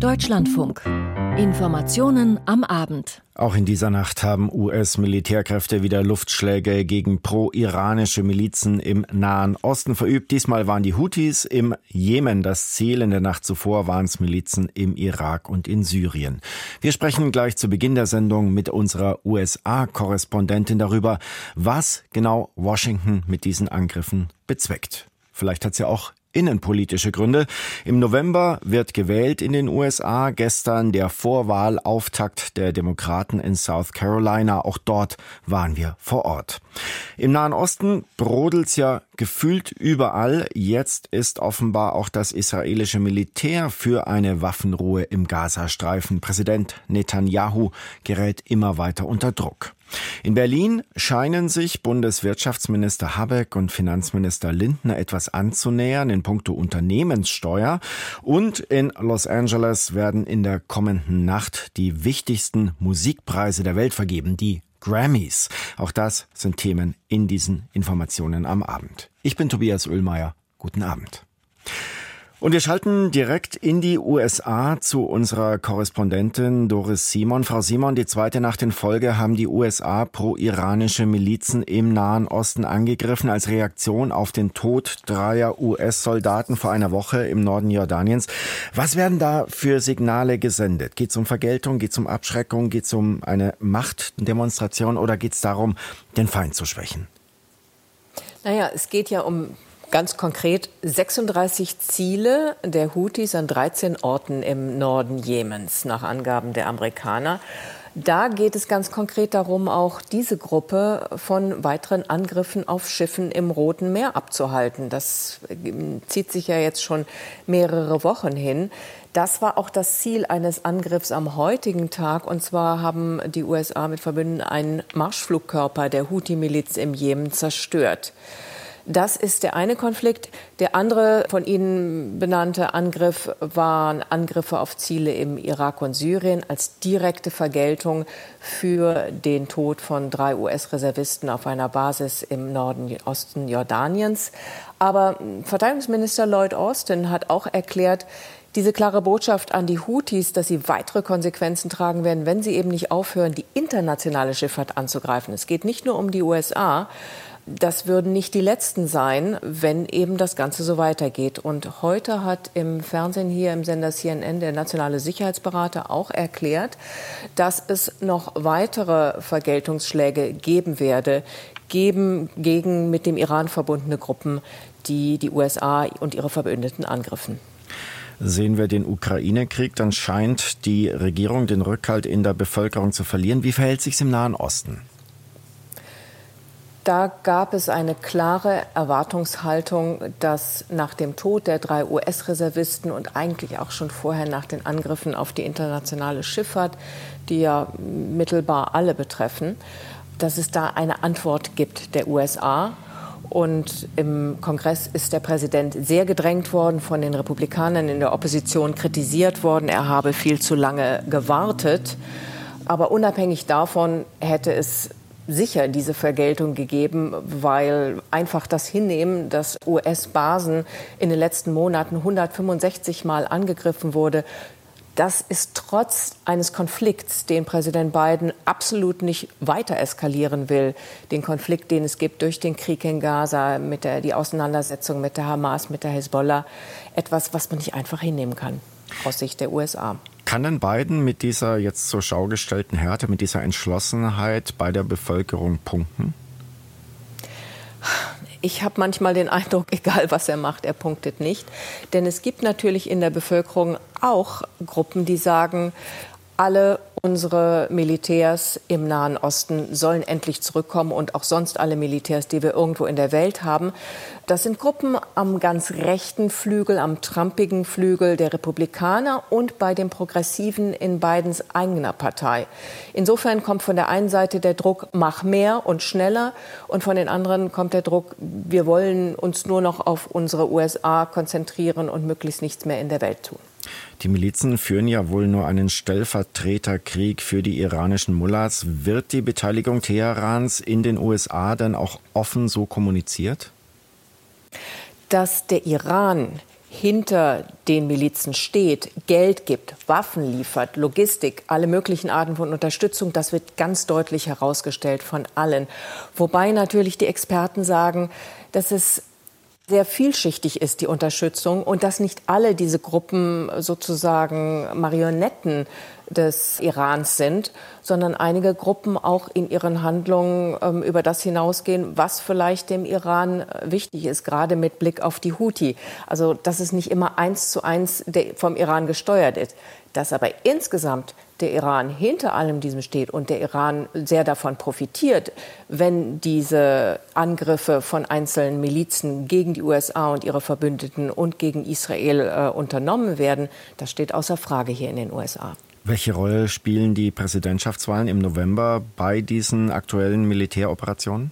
Deutschlandfunk. Informationen am Abend. Auch in dieser Nacht haben US-Militärkräfte wieder Luftschläge gegen pro-iranische Milizen im Nahen Osten verübt. Diesmal waren die Houthis im Jemen das Ziel. In der Nacht zuvor waren es Milizen im Irak und in Syrien. Wir sprechen gleich zu Beginn der Sendung mit unserer USA-Korrespondentin darüber, was genau Washington mit diesen Angriffen bezweckt. Vielleicht hat sie auch innenpolitische Gründe. Im November wird gewählt in den USA. Gestern der Vorwahlauftakt der Demokraten in South Carolina. Auch dort waren wir vor Ort. Im Nahen Osten brodelt's ja gefühlt überall. Jetzt ist offenbar auch das israelische Militär für eine Waffenruhe im Gazastreifen. Präsident Netanyahu gerät immer weiter unter Druck. In Berlin scheinen sich Bundeswirtschaftsminister Habeck und Finanzminister Lindner etwas anzunähern in puncto Unternehmenssteuer und in Los Angeles werden in der kommenden Nacht die wichtigsten Musikpreise der Welt vergeben, die Grammys. Auch das sind Themen in diesen Informationen am Abend. Ich bin Tobias Oehlmeier. Guten Abend. Und wir schalten direkt in die USA zu unserer Korrespondentin Doris Simon. Frau Simon, die zweite Nacht in Folge haben die USA pro-iranische Milizen im Nahen Osten angegriffen als Reaktion auf den Tod dreier US-Soldaten vor einer Woche im Norden Jordaniens. Was werden da für Signale gesendet? Geht es um Vergeltung, geht es um Abschreckung, geht es um eine Machtdemonstration oder geht es darum, den Feind zu schwächen? Naja, es geht ja um Ganz konkret 36 Ziele der Houthis an 13 Orten im Norden Jemens, nach Angaben der Amerikaner. Da geht es ganz konkret darum, auch diese Gruppe von weiteren Angriffen auf Schiffen im Roten Meer abzuhalten. Das ähm, zieht sich ja jetzt schon mehrere Wochen hin. Das war auch das Ziel eines Angriffs am heutigen Tag. Und zwar haben die USA mit Verbündeten einen Marschflugkörper der Houthi-Miliz im Jemen zerstört. Das ist der eine Konflikt. Der andere von Ihnen benannte Angriff waren Angriffe auf Ziele im Irak und Syrien als direkte Vergeltung für den Tod von drei US-Reservisten auf einer Basis im Norden Osten Jordaniens. Aber Verteidigungsminister Lloyd Austin hat auch erklärt, diese klare Botschaft an die Houthis, dass sie weitere Konsequenzen tragen werden, wenn sie eben nicht aufhören, die internationale Schifffahrt anzugreifen. Es geht nicht nur um die USA, das würden nicht die letzten sein, wenn eben das Ganze so weitergeht. Und heute hat im Fernsehen hier im Sender CNN der nationale Sicherheitsberater auch erklärt, dass es noch weitere Vergeltungsschläge geben werde, geben gegen mit dem Iran verbundene Gruppen, die die USA und ihre Verbündeten angriffen. Sehen wir den Ukraine-Krieg, dann scheint die Regierung den Rückhalt in der Bevölkerung zu verlieren. Wie verhält sich es im Nahen Osten? Da gab es eine klare Erwartungshaltung, dass nach dem Tod der drei US-Reservisten und eigentlich auch schon vorher nach den Angriffen auf die internationale Schifffahrt, die ja mittelbar alle betreffen, dass es da eine Antwort gibt der USA. Und im Kongress ist der Präsident sehr gedrängt worden, von den Republikanern in der Opposition kritisiert worden. Er habe viel zu lange gewartet. Aber unabhängig davon hätte es sicher diese Vergeltung gegeben, weil einfach das Hinnehmen, dass US-Basen in den letzten Monaten 165 Mal angegriffen wurde, das ist trotz eines Konflikts, den Präsident Biden absolut nicht weiter eskalieren will, den Konflikt, den es gibt durch den Krieg in Gaza, mit der, die Auseinandersetzung mit der Hamas, mit der Hezbollah, etwas, was man nicht einfach hinnehmen kann aus Sicht der USA. Kann denn Biden mit dieser jetzt zur Schau gestellten Härte, mit dieser Entschlossenheit bei der Bevölkerung punkten? Ich habe manchmal den Eindruck, egal was er macht, er punktet nicht. Denn es gibt natürlich in der Bevölkerung auch Gruppen, die sagen, alle unsere Militärs im Nahen Osten sollen endlich zurückkommen und auch sonst alle Militärs, die wir irgendwo in der Welt haben. Das sind Gruppen am ganz rechten Flügel, am trumpigen Flügel der Republikaner und bei den Progressiven in Bidens eigener Partei. Insofern kommt von der einen Seite der Druck, mach mehr und schneller und von den anderen kommt der Druck, wir wollen uns nur noch auf unsere USA konzentrieren und möglichst nichts mehr in der Welt tun. Die Milizen führen ja wohl nur einen Stellvertreterkrieg für die iranischen Mullahs. Wird die Beteiligung Teherans in den USA denn auch offen so kommuniziert? Dass der Iran hinter den Milizen steht, Geld gibt, Waffen liefert, Logistik, alle möglichen Arten von Unterstützung, das wird ganz deutlich herausgestellt von allen. Wobei natürlich die Experten sagen, dass es sehr vielschichtig ist, die Unterstützung, und dass nicht alle diese Gruppen sozusagen Marionetten des Irans sind, sondern einige Gruppen auch in ihren Handlungen ähm, über das hinausgehen, was vielleicht dem Iran äh, wichtig ist, gerade mit Blick auf die Houthi. Also, dass es nicht immer eins zu eins vom Iran gesteuert ist. Dass aber insgesamt der Iran hinter allem diesem steht und der Iran sehr davon profitiert, wenn diese Angriffe von einzelnen Milizen gegen die USA und ihre Verbündeten und gegen Israel äh, unternommen werden, das steht außer Frage hier in den USA. Welche Rolle spielen die Präsidentschaftswahlen im November bei diesen aktuellen Militäroperationen?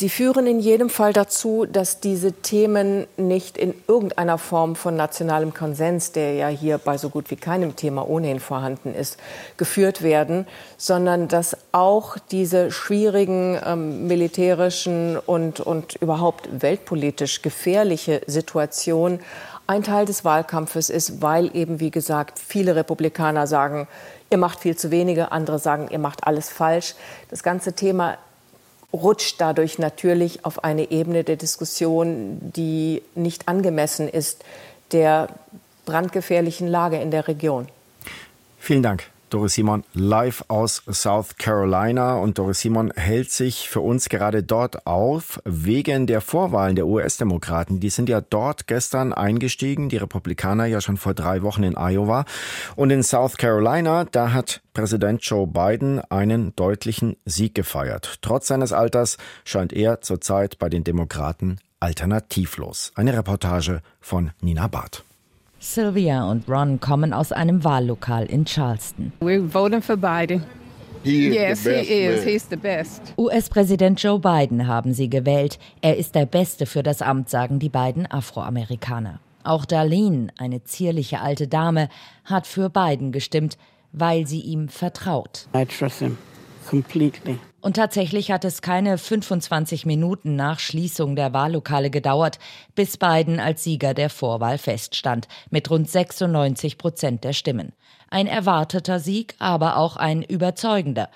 Sie führen in jedem Fall dazu, dass diese Themen nicht in irgendeiner Form von nationalem Konsens, der ja hier bei so gut wie keinem Thema ohnehin vorhanden ist, geführt werden, sondern dass auch diese schwierigen ähm, militärischen und, und überhaupt weltpolitisch gefährliche Situation ein Teil des Wahlkampfes ist, weil eben, wie gesagt, viele Republikaner sagen, ihr macht viel zu wenige, andere sagen, ihr macht alles falsch. Das ganze Thema rutscht dadurch natürlich auf eine Ebene der Diskussion, die nicht angemessen ist der brandgefährlichen Lage in der Region. Vielen Dank. Doris Simon live aus South Carolina und Doris Simon hält sich für uns gerade dort auf wegen der Vorwahlen der US-Demokraten. Die sind ja dort gestern eingestiegen, die Republikaner ja schon vor drei Wochen in Iowa. Und in South Carolina, da hat Präsident Joe Biden einen deutlichen Sieg gefeiert. Trotz seines Alters scheint er zurzeit bei den Demokraten alternativlos. Eine Reportage von Nina Barth. Sylvia und Ron kommen aus einem Wahllokal in Charleston. We're voting for Biden. He yes, he is. He's the best. US-Präsident Joe Biden haben sie gewählt. Er ist der Beste für das Amt, sagen die beiden Afroamerikaner. Auch Darlene, eine zierliche alte Dame, hat für Biden gestimmt, weil sie ihm vertraut. I trust him completely. Und tatsächlich hat es keine 25 Minuten nach Schließung der Wahllokale gedauert, bis Biden als Sieger der Vorwahl feststand, mit rund 96 Prozent der Stimmen. Ein erwarteter Sieg, aber auch ein überzeugender.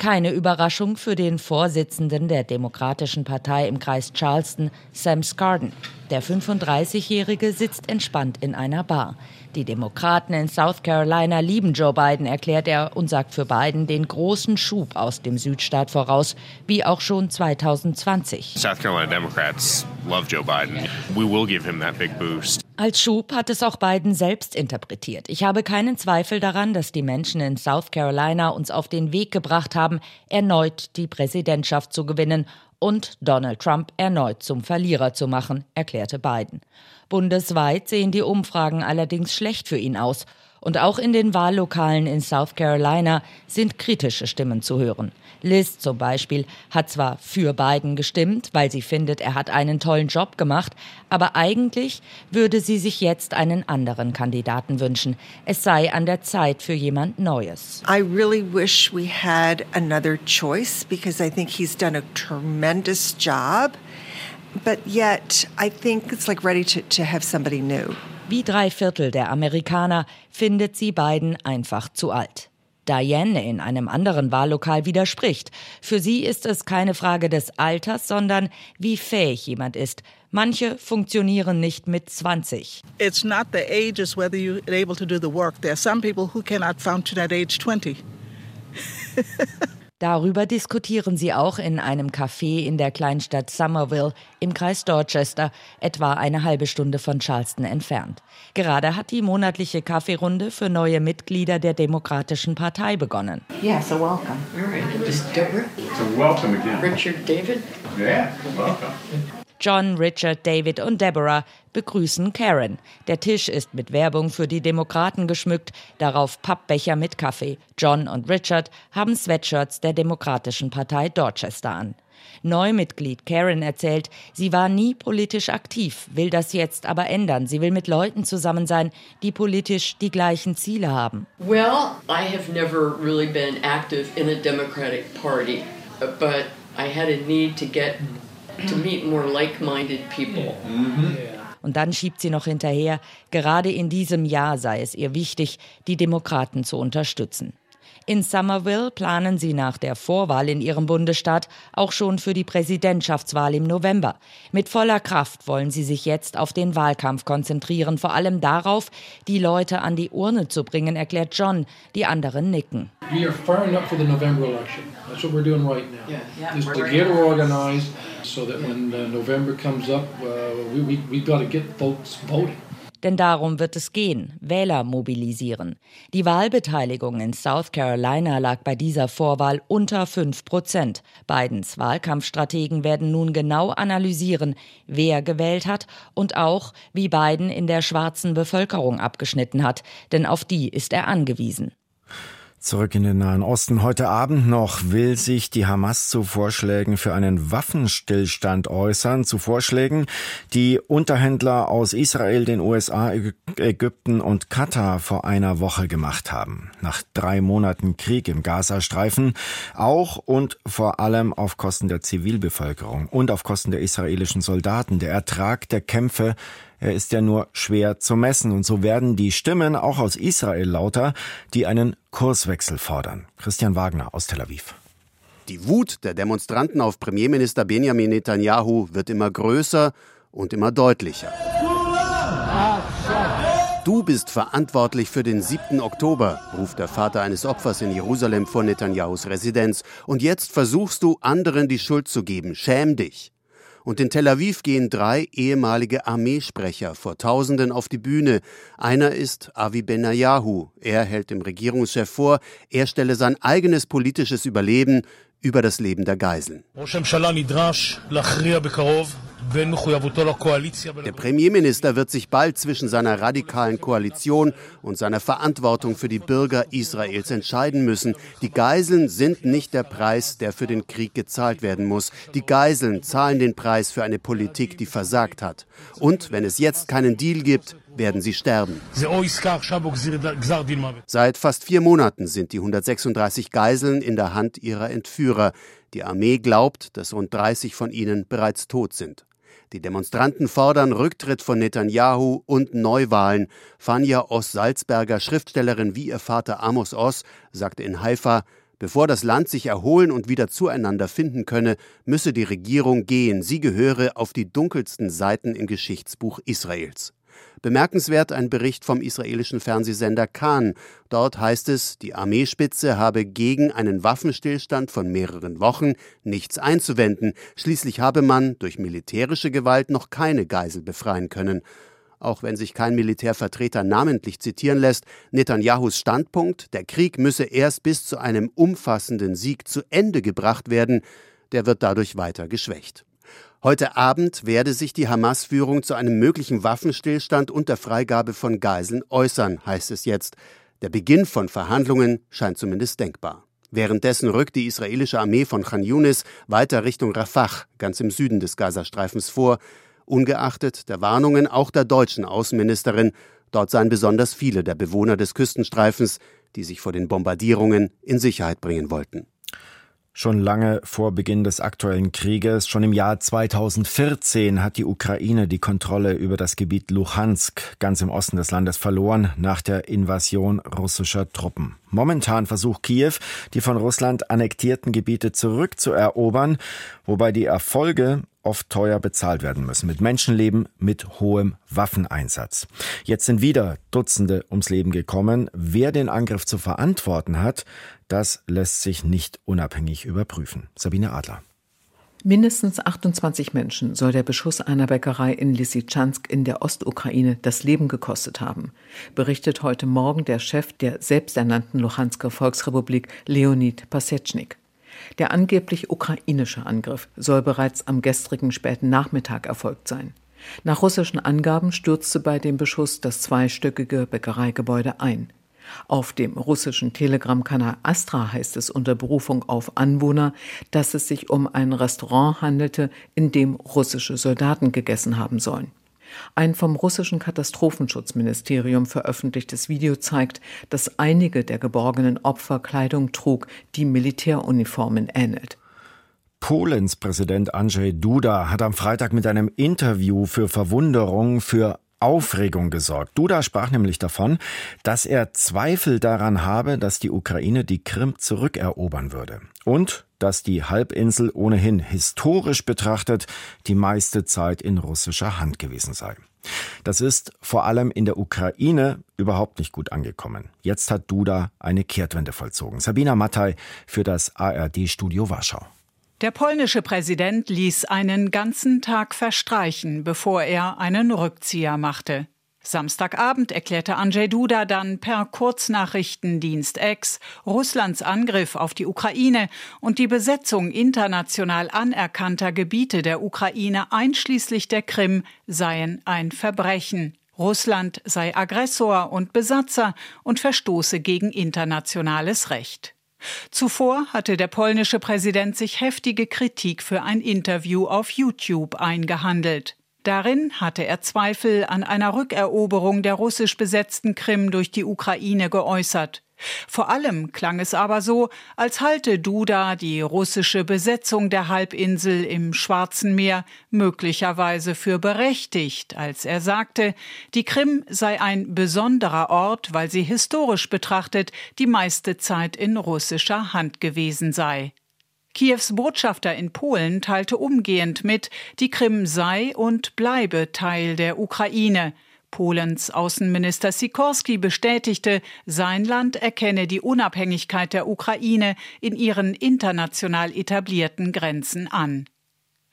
Keine Überraschung für den Vorsitzenden der Demokratischen Partei im Kreis Charleston, Sam Scarden. Der 35-Jährige sitzt entspannt in einer Bar. Die Demokraten in South Carolina lieben Joe Biden, erklärt er und sagt für Biden den großen Schub aus dem Südstaat voraus, wie auch schon 2020. South Carolina Democrats love Joe Biden. We will give him that big boost. Als Schub hat es auch Biden selbst interpretiert. Ich habe keinen Zweifel daran, dass die Menschen in South Carolina uns auf den Weg gebracht haben, erneut die Präsidentschaft zu gewinnen und Donald Trump erneut zum Verlierer zu machen, erklärte Biden. Bundesweit sehen die Umfragen allerdings schlecht für ihn aus. Und auch in den Wahllokalen in South Carolina sind kritische Stimmen zu hören. Liz zum Beispiel hat zwar für Biden gestimmt, weil sie findet, er hat einen tollen Job gemacht, aber eigentlich würde sie sich jetzt einen anderen Kandidaten wünschen. Es sei an der Zeit für jemand Neues. I really wish we had another choice because I think he's done a tremendous job. But yet, I think it's like ready to, to have somebody new. Wie drei Viertel der Amerikaner findet sie Biden einfach zu alt. Diane in einem anderen Wahllokal widerspricht. Für sie ist es keine Frage des Alters, sondern wie fähig jemand ist. Manche funktionieren nicht mit 20. It's not the age, it's whether you're able to do the work. There are some people who cannot function at age 20. Darüber diskutieren sie auch in einem Café in der Kleinstadt Somerville im Kreis Dorchester, etwa eine halbe Stunde von Charleston entfernt. Gerade hat die monatliche Kaffeerunde für neue Mitglieder der Demokratischen Partei begonnen. Yeah, so welcome. All right, this Deborah. So welcome again. Richard David. Yeah, welcome. John, Richard, David und Deborah begrüßen Karen. Der Tisch ist mit Werbung für die Demokraten geschmückt, darauf Pappbecher mit Kaffee. John und Richard haben Sweatshirts der Demokratischen Partei Dorchester an. Neumitglied Karen erzählt, sie war nie politisch aktiv, will das jetzt aber ändern. Sie will mit Leuten zusammen sein, die politisch die gleichen Ziele haben. Well, I have never really been active in a Democratic Party, but I had a need to get to meet more like-minded people. Mm-hmm. Und dann schiebt sie noch hinterher, gerade in diesem Jahr sei es ihr wichtig, die Demokraten zu unterstützen. In Somerville planen sie nach der Vorwahl in ihrem Bundesstaat auch schon für die Präsidentschaftswahl im November. Mit voller Kraft wollen sie sich jetzt auf den Wahlkampf konzentrieren, vor allem darauf, die Leute an die Urne zu bringen, erklärt John. Die anderen nicken. We are firing up for the November election. That's what we're doing right now. Yeah, yeah, Just to get organized so that when uh, November comes up, uh, we, we, we got to get folks voting. Denn darum wird es gehen, Wähler mobilisieren. Die Wahlbeteiligung in South Carolina lag bei dieser Vorwahl unter 5 Prozent. Bidens Wahlkampfstrategen werden nun genau analysieren, wer gewählt hat und auch, wie Biden in der schwarzen Bevölkerung abgeschnitten hat, denn auf die ist er angewiesen. Zurück in den Nahen Osten. Heute Abend noch will sich die Hamas zu Vorschlägen für einen Waffenstillstand äußern. Zu Vorschlägen, die Unterhändler aus Israel, den USA, Ägypten und Katar vor einer Woche gemacht haben. Nach drei Monaten Krieg im Gazastreifen. Auch und vor allem auf Kosten der Zivilbevölkerung und auf Kosten der israelischen Soldaten. Der Ertrag der Kämpfe er ist ja nur schwer zu messen. Und so werden die Stimmen auch aus Israel lauter, die einen Kurswechsel fordern. Christian Wagner aus Tel Aviv. Die Wut der Demonstranten auf Premierminister Benjamin Netanyahu wird immer größer und immer deutlicher. Du bist verantwortlich für den 7. Oktober, ruft der Vater eines Opfers in Jerusalem vor Netanyahus Residenz. Und jetzt versuchst du, anderen die Schuld zu geben. Schäm dich. Und in Tel Aviv gehen drei ehemalige Armeesprecher vor Tausenden auf die Bühne. Einer ist Avi Benayahu. Er hält dem Regierungschef vor, er stelle sein eigenes politisches Überleben über das Leben der Geiseln. Der Premierminister wird sich bald zwischen seiner radikalen Koalition und seiner Verantwortung für die Bürger Israels entscheiden müssen. Die Geiseln sind nicht der Preis, der für den Krieg gezahlt werden muss. Die Geiseln zahlen den Preis für eine Politik, die versagt hat. Und wenn es jetzt keinen Deal gibt, werden sie sterben. Seit fast vier Monaten sind die 136 Geiseln in der Hand ihrer Entführer. Die Armee glaubt, dass rund 30 von ihnen bereits tot sind. Die Demonstranten fordern Rücktritt von Netanyahu und Neuwahlen. Fania Oss-Salzberger, Schriftstellerin wie ihr Vater Amos Oss, sagte in Haifa, Bevor das Land sich erholen und wieder zueinander finden könne, müsse die Regierung gehen. Sie gehöre auf die dunkelsten Seiten im Geschichtsbuch Israels. Bemerkenswert ein Bericht vom israelischen Fernsehsender Khan. Dort heißt es, die Armeespitze habe gegen einen Waffenstillstand von mehreren Wochen nichts einzuwenden. Schließlich habe man durch militärische Gewalt noch keine Geisel befreien können. Auch wenn sich kein Militärvertreter namentlich zitieren lässt, Netanyahus Standpunkt, der Krieg müsse erst bis zu einem umfassenden Sieg zu Ende gebracht werden, der wird dadurch weiter geschwächt. Heute Abend werde sich die Hamas-Führung zu einem möglichen Waffenstillstand und der Freigabe von Geiseln äußern, heißt es jetzt. Der Beginn von Verhandlungen scheint zumindest denkbar. Währenddessen rückt die israelische Armee von Khan Yunis weiter Richtung Rafah, ganz im Süden des Gazastreifens vor, ungeachtet der Warnungen auch der deutschen Außenministerin, dort seien besonders viele der Bewohner des Küstenstreifens, die sich vor den Bombardierungen in Sicherheit bringen wollten. Schon lange vor Beginn des aktuellen Krieges, schon im Jahr 2014 hat die Ukraine die Kontrolle über das Gebiet Luhansk ganz im Osten des Landes verloren nach der Invasion russischer Truppen. Momentan versucht Kiew, die von Russland annektierten Gebiete zurückzuerobern, wobei die Erfolge oft teuer bezahlt werden müssen. Mit Menschenleben, mit hohem Waffeneinsatz. Jetzt sind wieder Dutzende ums Leben gekommen. Wer den Angriff zu verantworten hat, das lässt sich nicht unabhängig überprüfen. Sabine Adler. Mindestens 28 Menschen soll der Beschuss einer Bäckerei in Lysychansk in der Ostukraine das Leben gekostet haben, berichtet heute Morgen der Chef der selbsternannten Luhansker Volksrepublik Leonid Pasechnik. Der angeblich ukrainische Angriff soll bereits am gestrigen späten Nachmittag erfolgt sein. Nach russischen Angaben stürzte bei dem Beschuss das zweistöckige Bäckereigebäude ein. Auf dem russischen Telegram-Kanal Astra heißt es unter Berufung auf Anwohner, dass es sich um ein Restaurant handelte, in dem russische Soldaten gegessen haben sollen. Ein vom russischen Katastrophenschutzministerium veröffentlichtes Video zeigt, dass einige der geborgenen Opfer Kleidung trug, die Militäruniformen ähnelt. Polens Präsident Andrzej Duda hat am Freitag mit einem Interview für Verwunderung, für Aufregung gesorgt. Duda sprach nämlich davon, dass er Zweifel daran habe, dass die Ukraine die Krim zurückerobern würde. Und dass die Halbinsel ohnehin historisch betrachtet die meiste Zeit in russischer Hand gewesen sei. Das ist vor allem in der Ukraine überhaupt nicht gut angekommen. Jetzt hat Duda eine Kehrtwende vollzogen. Sabina Mattei für das ARD-Studio Warschau. Der polnische Präsident ließ einen ganzen Tag verstreichen, bevor er einen Rückzieher machte. Samstagabend erklärte Andrzej Duda dann per Kurznachrichtendienst X, Russlands Angriff auf die Ukraine und die Besetzung international anerkannter Gebiete der Ukraine einschließlich der Krim seien ein Verbrechen. Russland sei Aggressor und Besatzer und verstoße gegen internationales Recht. Zuvor hatte der polnische Präsident sich heftige Kritik für ein Interview auf YouTube eingehandelt. Darin hatte er Zweifel an einer Rückeroberung der russisch besetzten Krim durch die Ukraine geäußert. Vor allem klang es aber so, als halte Duda die russische Besetzung der Halbinsel im Schwarzen Meer möglicherweise für berechtigt, als er sagte, die Krim sei ein besonderer Ort, weil sie historisch betrachtet die meiste Zeit in russischer Hand gewesen sei. Kiews Botschafter in Polen teilte umgehend mit, die Krim sei und bleibe Teil der Ukraine. Polens Außenminister Sikorski bestätigte, sein Land erkenne die Unabhängigkeit der Ukraine in ihren international etablierten Grenzen an.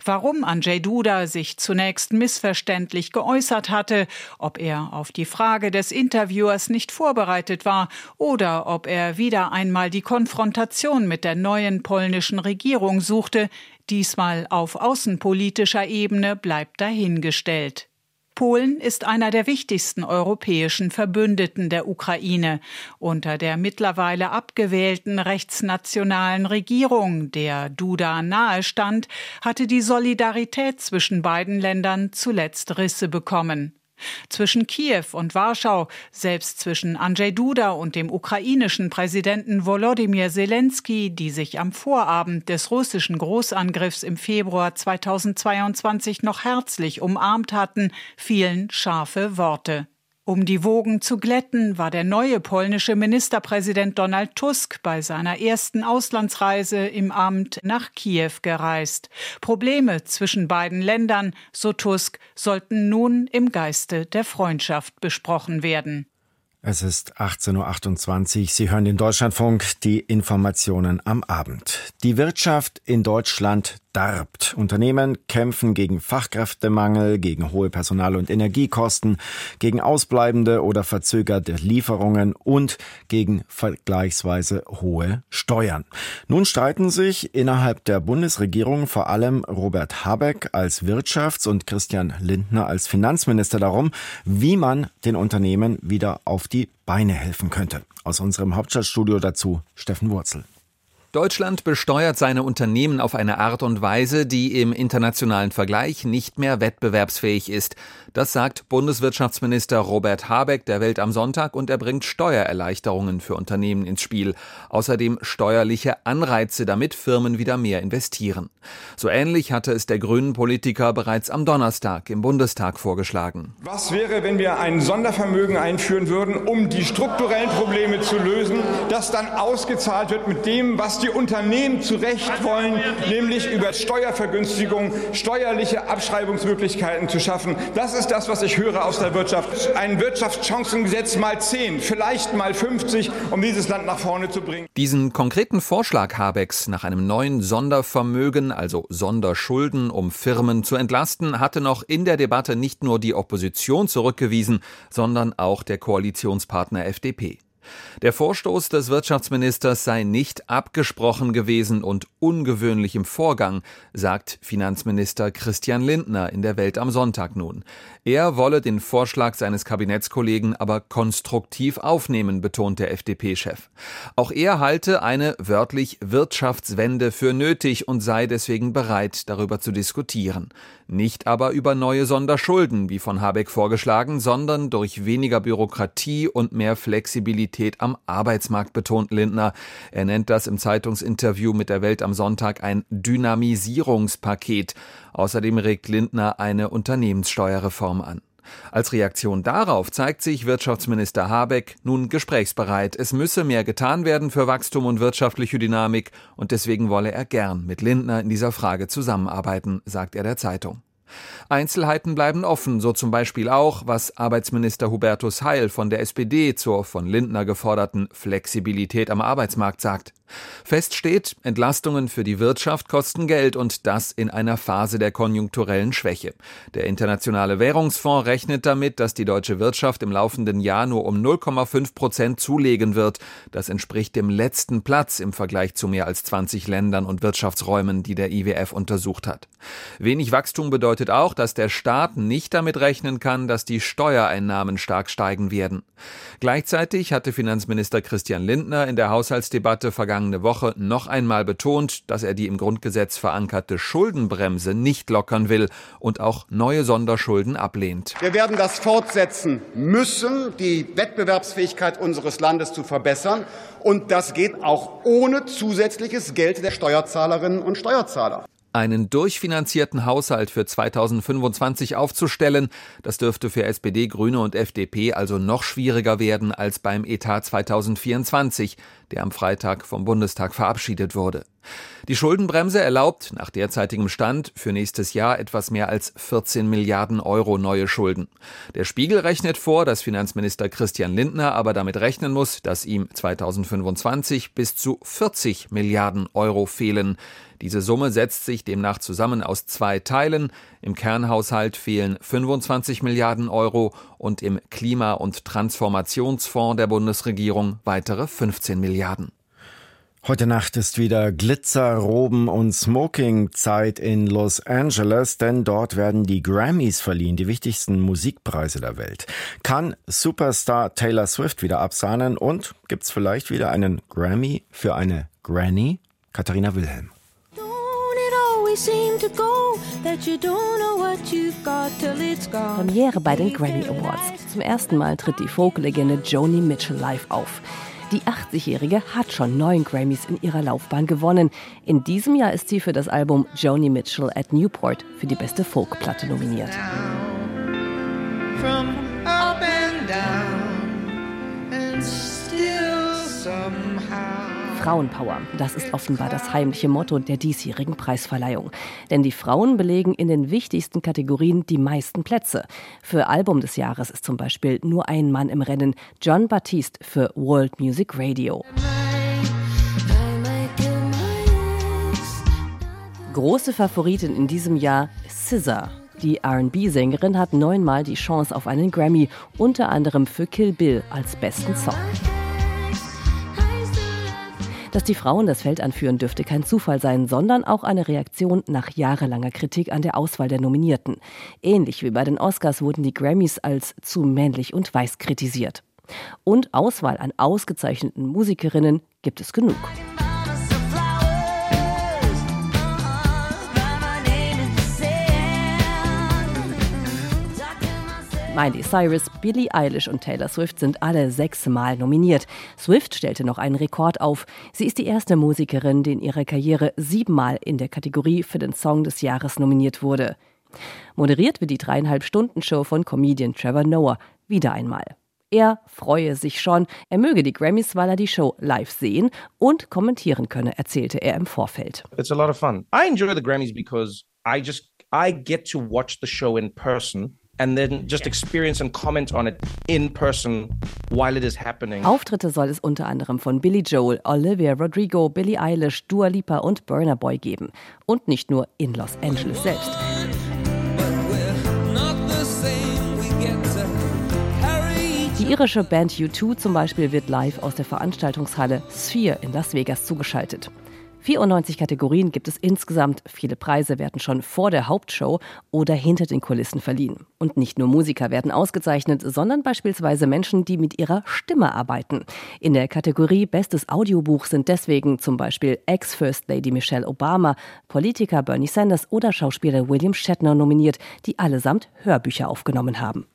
Warum Andrzej Duda sich zunächst missverständlich geäußert hatte, ob er auf die Frage des Interviewers nicht vorbereitet war oder ob er wieder einmal die Konfrontation mit der neuen polnischen Regierung suchte, diesmal auf außenpolitischer Ebene bleibt dahingestellt. Polen ist einer der wichtigsten europäischen Verbündeten der Ukraine. Unter der mittlerweile abgewählten rechtsnationalen Regierung, der Duda nahestand, hatte die Solidarität zwischen beiden Ländern zuletzt Risse bekommen. Zwischen Kiew und Warschau, selbst zwischen Andrzej Duda und dem ukrainischen Präsidenten Volodymyr Zelensky, die sich am Vorabend des russischen Großangriffs im Februar 2022 noch herzlich umarmt hatten, fielen scharfe Worte. Um die Wogen zu glätten, war der neue polnische Ministerpräsident Donald Tusk bei seiner ersten Auslandsreise im Amt nach Kiew gereist. Probleme zwischen beiden Ländern, so Tusk, sollten nun im Geiste der Freundschaft besprochen werden. Es ist 18.28 Uhr. Sie hören den Deutschlandfunk, die Informationen am Abend. Die Wirtschaft in Deutschland darbt. Unternehmen kämpfen gegen Fachkräftemangel, gegen hohe Personal- und Energiekosten, gegen ausbleibende oder verzögerte Lieferungen und gegen vergleichsweise hohe Steuern. Nun streiten sich innerhalb der Bundesregierung vor allem Robert Habeck als Wirtschafts- und Christian Lindner als Finanzminister darum, wie man den Unternehmen wieder auf die Beine helfen könnte. Aus unserem Hauptstadtstudio dazu Steffen Wurzel. Deutschland besteuert seine Unternehmen auf eine Art und Weise, die im internationalen Vergleich nicht mehr wettbewerbsfähig ist. Das sagt Bundeswirtschaftsminister Robert Habeck der Welt am Sonntag und er bringt Steuererleichterungen für Unternehmen ins Spiel. Außerdem steuerliche Anreize, damit Firmen wieder mehr investieren. So ähnlich hatte es der grünen Politiker bereits am Donnerstag im Bundestag vorgeschlagen. Was wäre, wenn wir ein Sondervermögen einführen würden, um die strukturellen Probleme zu lösen, das dann ausgezahlt wird mit dem, was die Unternehmen zu Recht wollen, nämlich über Steuervergünstigung steuerliche Abschreibungsmöglichkeiten zu schaffen. Das ist ist das, was ich höre aus der Wirtschaft. Ein Wirtschaftschancengesetz mal 10, vielleicht mal 50, um dieses Land nach vorne zu bringen. Diesen konkreten Vorschlag Habecks nach einem neuen Sondervermögen, also Sonderschulden, um Firmen zu entlasten, hatte noch in der Debatte nicht nur die Opposition zurückgewiesen, sondern auch der Koalitionspartner FDP. Der Vorstoß des Wirtschaftsministers sei nicht abgesprochen gewesen und ungewöhnlich im Vorgang, sagt Finanzminister Christian Lindner in der Welt am Sonntag nun. Er wolle den Vorschlag seines Kabinettskollegen aber konstruktiv aufnehmen, betont der FDP-Chef. Auch er halte eine wörtlich Wirtschaftswende für nötig und sei deswegen bereit, darüber zu diskutieren. Nicht aber über neue Sonderschulden, wie von Habeck vorgeschlagen, sondern durch weniger Bürokratie und mehr Flexibilität Flexibilität am Arbeitsmarkt, betont Lindner. Er nennt das im Zeitungsinterview mit der Welt am Sonntag ein Dynamisierungspaket. Außerdem regt Lindner eine Unternehmenssteuerreform an. Als Reaktion darauf zeigt sich Wirtschaftsminister Habeck nun gesprächsbereit. Es müsse mehr getan werden für Wachstum und wirtschaftliche Dynamik und deswegen wolle er gern mit Lindner in dieser Frage zusammenarbeiten, sagt er der Zeitung. Einzelheiten bleiben offen, so zum Beispiel auch, was Arbeitsminister Hubertus Heil von der SPD zur von Lindner geforderten Flexibilität am Arbeitsmarkt sagt. Fest steht, Entlastungen für die Wirtschaft kosten Geld und das in einer Phase der konjunkturellen Schwäche. Der Internationale Währungsfonds rechnet damit, dass die deutsche Wirtschaft im laufenden Jahr nur um 0,5 Prozent zulegen wird. Das entspricht dem letzten Platz im Vergleich zu mehr als 20 Ländern und Wirtschaftsräumen, die der IWF untersucht hat. Wenig Wachstum bedeutet auch, dass der Staat nicht damit rechnen kann, dass die Steuereinnahmen stark steigen werden. Gleichzeitig hatte Finanzminister Christian Lindner in der Haushaltsdebatte vergangene Woche noch einmal betont, dass er die im Grundgesetz verankerte Schuldenbremse nicht lockern will und auch neue Sonderschulden ablehnt. Wir werden das fortsetzen müssen, die Wettbewerbsfähigkeit unseres Landes zu verbessern. Und das geht auch ohne zusätzliches Geld der Steuerzahlerinnen und Steuerzahler einen durchfinanzierten Haushalt für 2025 aufzustellen. Das dürfte für SPD, Grüne und FDP also noch schwieriger werden als beim Etat 2024, der am Freitag vom Bundestag verabschiedet wurde. Die Schuldenbremse erlaubt nach derzeitigem Stand für nächstes Jahr etwas mehr als 14 Milliarden Euro neue Schulden. Der Spiegel rechnet vor, dass Finanzminister Christian Lindner aber damit rechnen muss, dass ihm 2025 bis zu 40 Milliarden Euro fehlen. Diese Summe setzt sich demnach zusammen aus zwei Teilen. Im Kernhaushalt fehlen 25 Milliarden Euro und im Klima- und Transformationsfonds der Bundesregierung weitere 15 Milliarden. Heute Nacht ist wieder Glitzer, Roben und Smoking-Zeit in Los Angeles, denn dort werden die Grammys verliehen, die wichtigsten Musikpreise der Welt. Kann Superstar Taylor Swift wieder absahnen und gibt's vielleicht wieder einen Grammy für eine Granny? Katharina Wilhelm. Premiere bei den Grammy Awards. Zum ersten Mal tritt die Folk-Legende Joni Mitchell live auf. Die 80-Jährige hat schon neun Grammys in ihrer Laufbahn gewonnen. In diesem Jahr ist sie für das Album Joni Mitchell at Newport für die beste Folkplatte nominiert. Somehow Frauenpower. Das ist offenbar das heimliche Motto der diesjährigen Preisverleihung. Denn die Frauen belegen in den wichtigsten Kategorien die meisten Plätze. Für Album des Jahres ist zum Beispiel nur ein Mann im Rennen, John Baptiste für World Music Radio. Große Favoritin in diesem Jahr Scissor. Die RB-Sängerin hat neunmal die Chance auf einen Grammy, unter anderem für Kill Bill als besten Song. Dass die Frauen das Feld anführen, dürfte kein Zufall sein, sondern auch eine Reaktion nach jahrelanger Kritik an der Auswahl der Nominierten. Ähnlich wie bei den Oscars wurden die Grammys als zu männlich und weiß kritisiert. Und Auswahl an ausgezeichneten Musikerinnen gibt es genug. Miley Cyrus, Billie Eilish und Taylor Swift sind alle sechsmal nominiert. Swift stellte noch einen Rekord auf. Sie ist die erste Musikerin, die in ihrer Karriere siebenmal in der Kategorie für den Song des Jahres nominiert wurde. Moderiert wird die dreieinhalb Stunden Show von Comedian Trevor Noah wieder einmal. Er freue sich schon, er möge die Grammys, weil er die Show live sehen und kommentieren könne, erzählte er im Vorfeld. It's a lot of fun. I enjoy the Grammys because I just I get to watch the show in person and then just experience and comment on it in person while it is happening. Auftritte soll es unter anderem von Billy Joel, Olivia Rodrigo, Billie Eilish, Dua Lipa und Burner Boy geben. Und nicht nur in Los Angeles selbst. Die irische Band U2 zum Beispiel wird live aus der Veranstaltungshalle Sphere in Las Vegas zugeschaltet. 94 Kategorien gibt es insgesamt. Viele Preise werden schon vor der Hauptshow oder hinter den Kulissen verliehen. Und nicht nur Musiker werden ausgezeichnet, sondern beispielsweise Menschen, die mit ihrer Stimme arbeiten. In der Kategorie Bestes Audiobuch sind deswegen zum Beispiel Ex-First Lady Michelle Obama, Politiker Bernie Sanders oder Schauspieler William Shatner nominiert, die allesamt Hörbücher aufgenommen haben.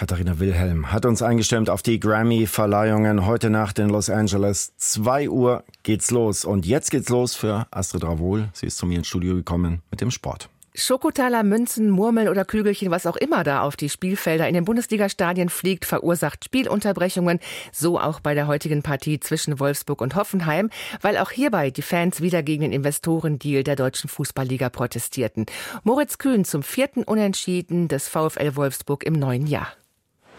Katharina Wilhelm hat uns eingestimmt auf die Grammy-Verleihungen heute Nacht in Los Angeles. 2 Uhr geht's los. Und jetzt geht's los für Astrid Ravol. Sie ist zu mir ins Studio gekommen mit dem Sport. Schokotaler, Münzen, Murmeln oder Kügelchen, was auch immer da auf die Spielfelder in den Bundesligastadien fliegt, verursacht Spielunterbrechungen. So auch bei der heutigen Partie zwischen Wolfsburg und Hoffenheim, weil auch hierbei die Fans wieder gegen den Investorendeal der deutschen Fußballliga protestierten. Moritz Kühn zum vierten Unentschieden des VfL Wolfsburg im neuen Jahr.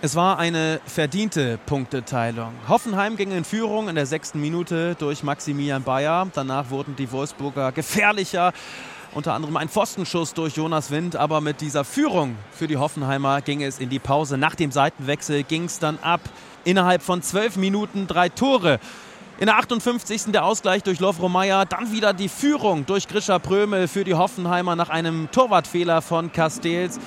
Es war eine verdiente Punkteteilung. Hoffenheim ging in Führung in der sechsten Minute durch Maximilian Bayer. Danach wurden die Wolfsburger gefährlicher. Unter anderem ein Pfostenschuss durch Jonas Wind. Aber mit dieser Führung für die Hoffenheimer ging es in die Pause. Nach dem Seitenwechsel ging es dann ab. Innerhalb von zwölf Minuten drei Tore. In der 58. der Ausgleich durch Lovro Meyer, dann wieder die Führung durch Grisha Prömel für die Hoffenheimer nach einem Torwartfehler von Castells.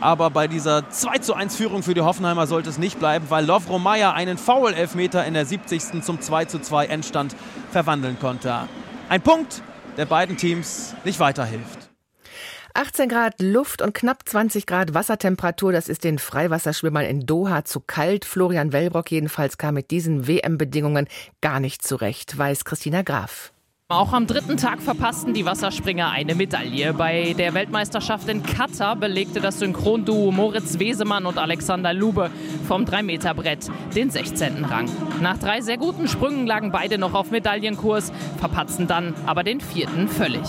Aber bei dieser 2 zu 1 Führung für die Hoffenheimer sollte es nicht bleiben, weil Lovro Meyer einen Foul-Elfmeter in der 70. zum 2 zu 2 Endstand verwandeln konnte. Ein Punkt, der beiden Teams nicht weiterhilft. 18 Grad Luft und knapp 20 Grad Wassertemperatur, das ist den Freiwasserschwimmern in Doha zu kalt. Florian Wellbrock jedenfalls kam mit diesen WM-Bedingungen gar nicht zurecht, weiß Christina Graf. Auch am dritten Tag verpassten die Wasserspringer eine Medaille. Bei der Weltmeisterschaft in Katar belegte das Synchronduo Moritz Wesemann und Alexander Lube vom 3-Meter-Brett den 16. Rang. Nach drei sehr guten Sprüngen lagen beide noch auf Medaillenkurs, verpatzten dann aber den vierten völlig.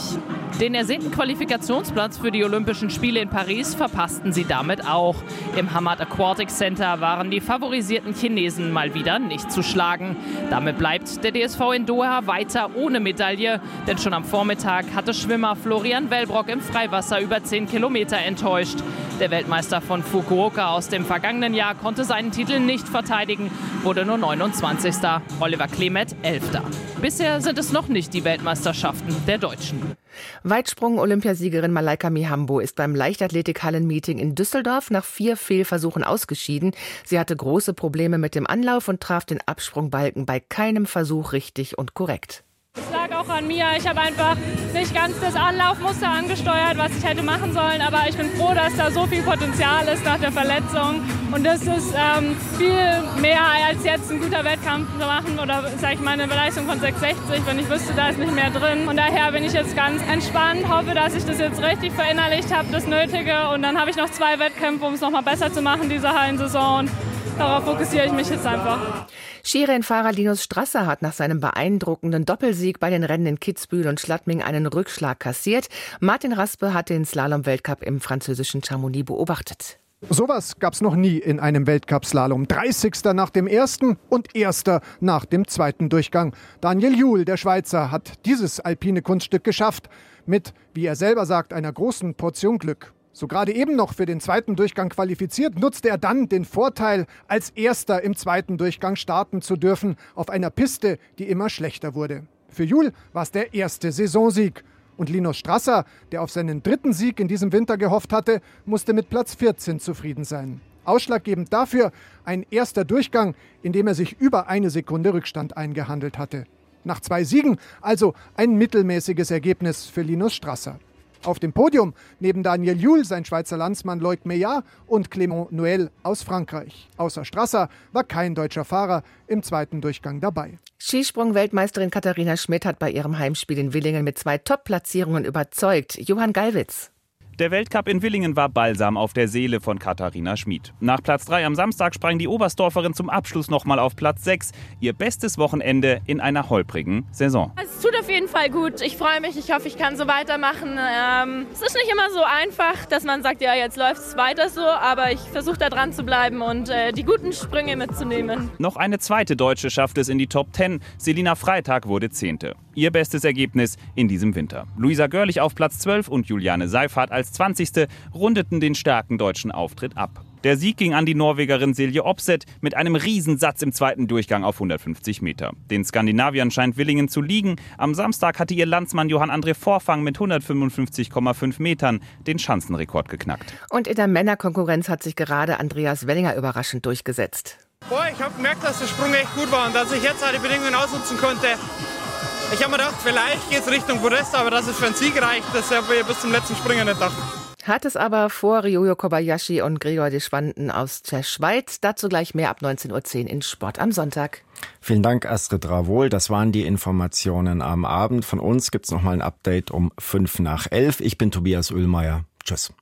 Den ersehnten Qualifikationsplatz für die Olympischen Spiele in Paris verpassten sie damit auch. Im Hamad Aquatic Center waren die favorisierten Chinesen mal wieder nicht zu schlagen. Damit bleibt der DSV in Doha weiter ohne Medaille denn schon am Vormittag hatte Schwimmer Florian Wellbrock im Freiwasser über 10 Kilometer enttäuscht. Der Weltmeister von Fukuoka aus dem vergangenen Jahr konnte seinen Titel nicht verteidigen, wurde nur 29. Oliver Klemet 11. Bisher sind es noch nicht die Weltmeisterschaften der Deutschen. Weitsprung-Olympiasiegerin Malaika Mihambo ist beim Leichtathletik-Hallen-Meeting in Düsseldorf nach vier Fehlversuchen ausgeschieden. Sie hatte große Probleme mit dem Anlauf und traf den Absprungbalken bei keinem Versuch richtig und korrekt. Es lag auch an mir. Ich habe einfach nicht ganz das Anlaufmuster angesteuert, was ich hätte machen sollen. Aber ich bin froh, dass da so viel Potenzial ist nach der Verletzung. Und das ist ähm, viel mehr als jetzt ein guter Wettkampf zu machen oder sage ich mal eine Leistung von 660, wenn ich wüsste, da ist nicht mehr drin. Und daher bin ich jetzt ganz entspannt, hoffe, dass ich das jetzt richtig verinnerlicht habe, das Nötige. Und dann habe ich noch zwei Wettkämpfe, um es nochmal besser zu machen, diese Hallensaison. Und darauf fokussiere ich mich jetzt einfach. Skirennfahrer Linus Strasser hat nach seinem beeindruckenden Doppelsieg bei den Rennen in Kitzbühel und Schladming einen Rückschlag kassiert. Martin Raspe hat den Slalom-Weltcup im französischen Chamonix beobachtet. Sowas gab es noch nie in einem Weltcup-Slalom. 30. nach dem ersten und erster nach dem zweiten Durchgang. Daniel Juhl, der Schweizer, hat dieses alpine Kunststück geschafft. Mit, wie er selber sagt, einer großen Portion Glück. So gerade eben noch für den zweiten Durchgang qualifiziert, nutzte er dann den Vorteil, als Erster im zweiten Durchgang starten zu dürfen, auf einer Piste, die immer schlechter wurde. Für Jul war es der erste Saisonsieg. Und Linus Strasser, der auf seinen dritten Sieg in diesem Winter gehofft hatte, musste mit Platz 14 zufrieden sein. Ausschlaggebend dafür ein erster Durchgang, in dem er sich über eine Sekunde Rückstand eingehandelt hatte. Nach zwei Siegen also ein mittelmäßiges Ergebnis für Linus Strasser. Auf dem Podium neben Daniel Juhl sein Schweizer Landsmann Loic Meillard und Clément Noël aus Frankreich. Außer Strasser war kein deutscher Fahrer im zweiten Durchgang dabei. Skisprung-Weltmeisterin Katharina Schmidt hat bei ihrem Heimspiel in Willingen mit zwei Top-Platzierungen überzeugt. Johann Gallwitz. Der Weltcup in Willingen war Balsam auf der Seele von Katharina Schmid. Nach Platz 3 am Samstag sprang die Oberstdorferin zum Abschluss nochmal auf Platz 6. Ihr bestes Wochenende in einer holprigen Saison. Es tut auf jeden Fall gut. Ich freue mich. Ich hoffe, ich kann so weitermachen. Ähm, es ist nicht immer so einfach, dass man sagt, ja, jetzt läuft es weiter so. Aber ich versuche da dran zu bleiben und äh, die guten Sprünge mitzunehmen. Noch eine zweite Deutsche schafft es in die Top 10. Selina Freitag wurde Zehnte. Ihr bestes Ergebnis in diesem Winter. Luisa Görlich auf Platz 12 und Juliane Seifert als 20. rundeten den starken deutschen Auftritt ab. Der Sieg ging an die Norwegerin Silje Opset mit einem Riesensatz im zweiten Durchgang auf 150 Meter. Den Skandinaviern scheint Willingen zu liegen. Am Samstag hatte ihr Landsmann Johann André Vorfang mit 155,5 Metern den Schanzenrekord geknackt. Und in der Männerkonkurrenz hat sich gerade Andreas Wellinger überraschend durchgesetzt. Boah, ich habe gemerkt, dass der Sprung echt gut war und dass ich jetzt die Bedingungen ausnutzen konnte. Ich habe mir gedacht, vielleicht geht es Richtung Podest, aber dass es für einen Sieg reicht, das habe ich bis zum letzten Springer nicht gedacht. Hat es aber vor Ryoyo Kobayashi und Gregor de Schwanden aus der Schweiz. Dazu gleich mehr ab 19.10 Uhr in Sport am Sonntag. Vielen Dank, Astrid Ravol. Das waren die Informationen am Abend. Von uns gibt's noch mal ein Update um fünf nach elf. Ich bin Tobias Ullmeier. Tschüss.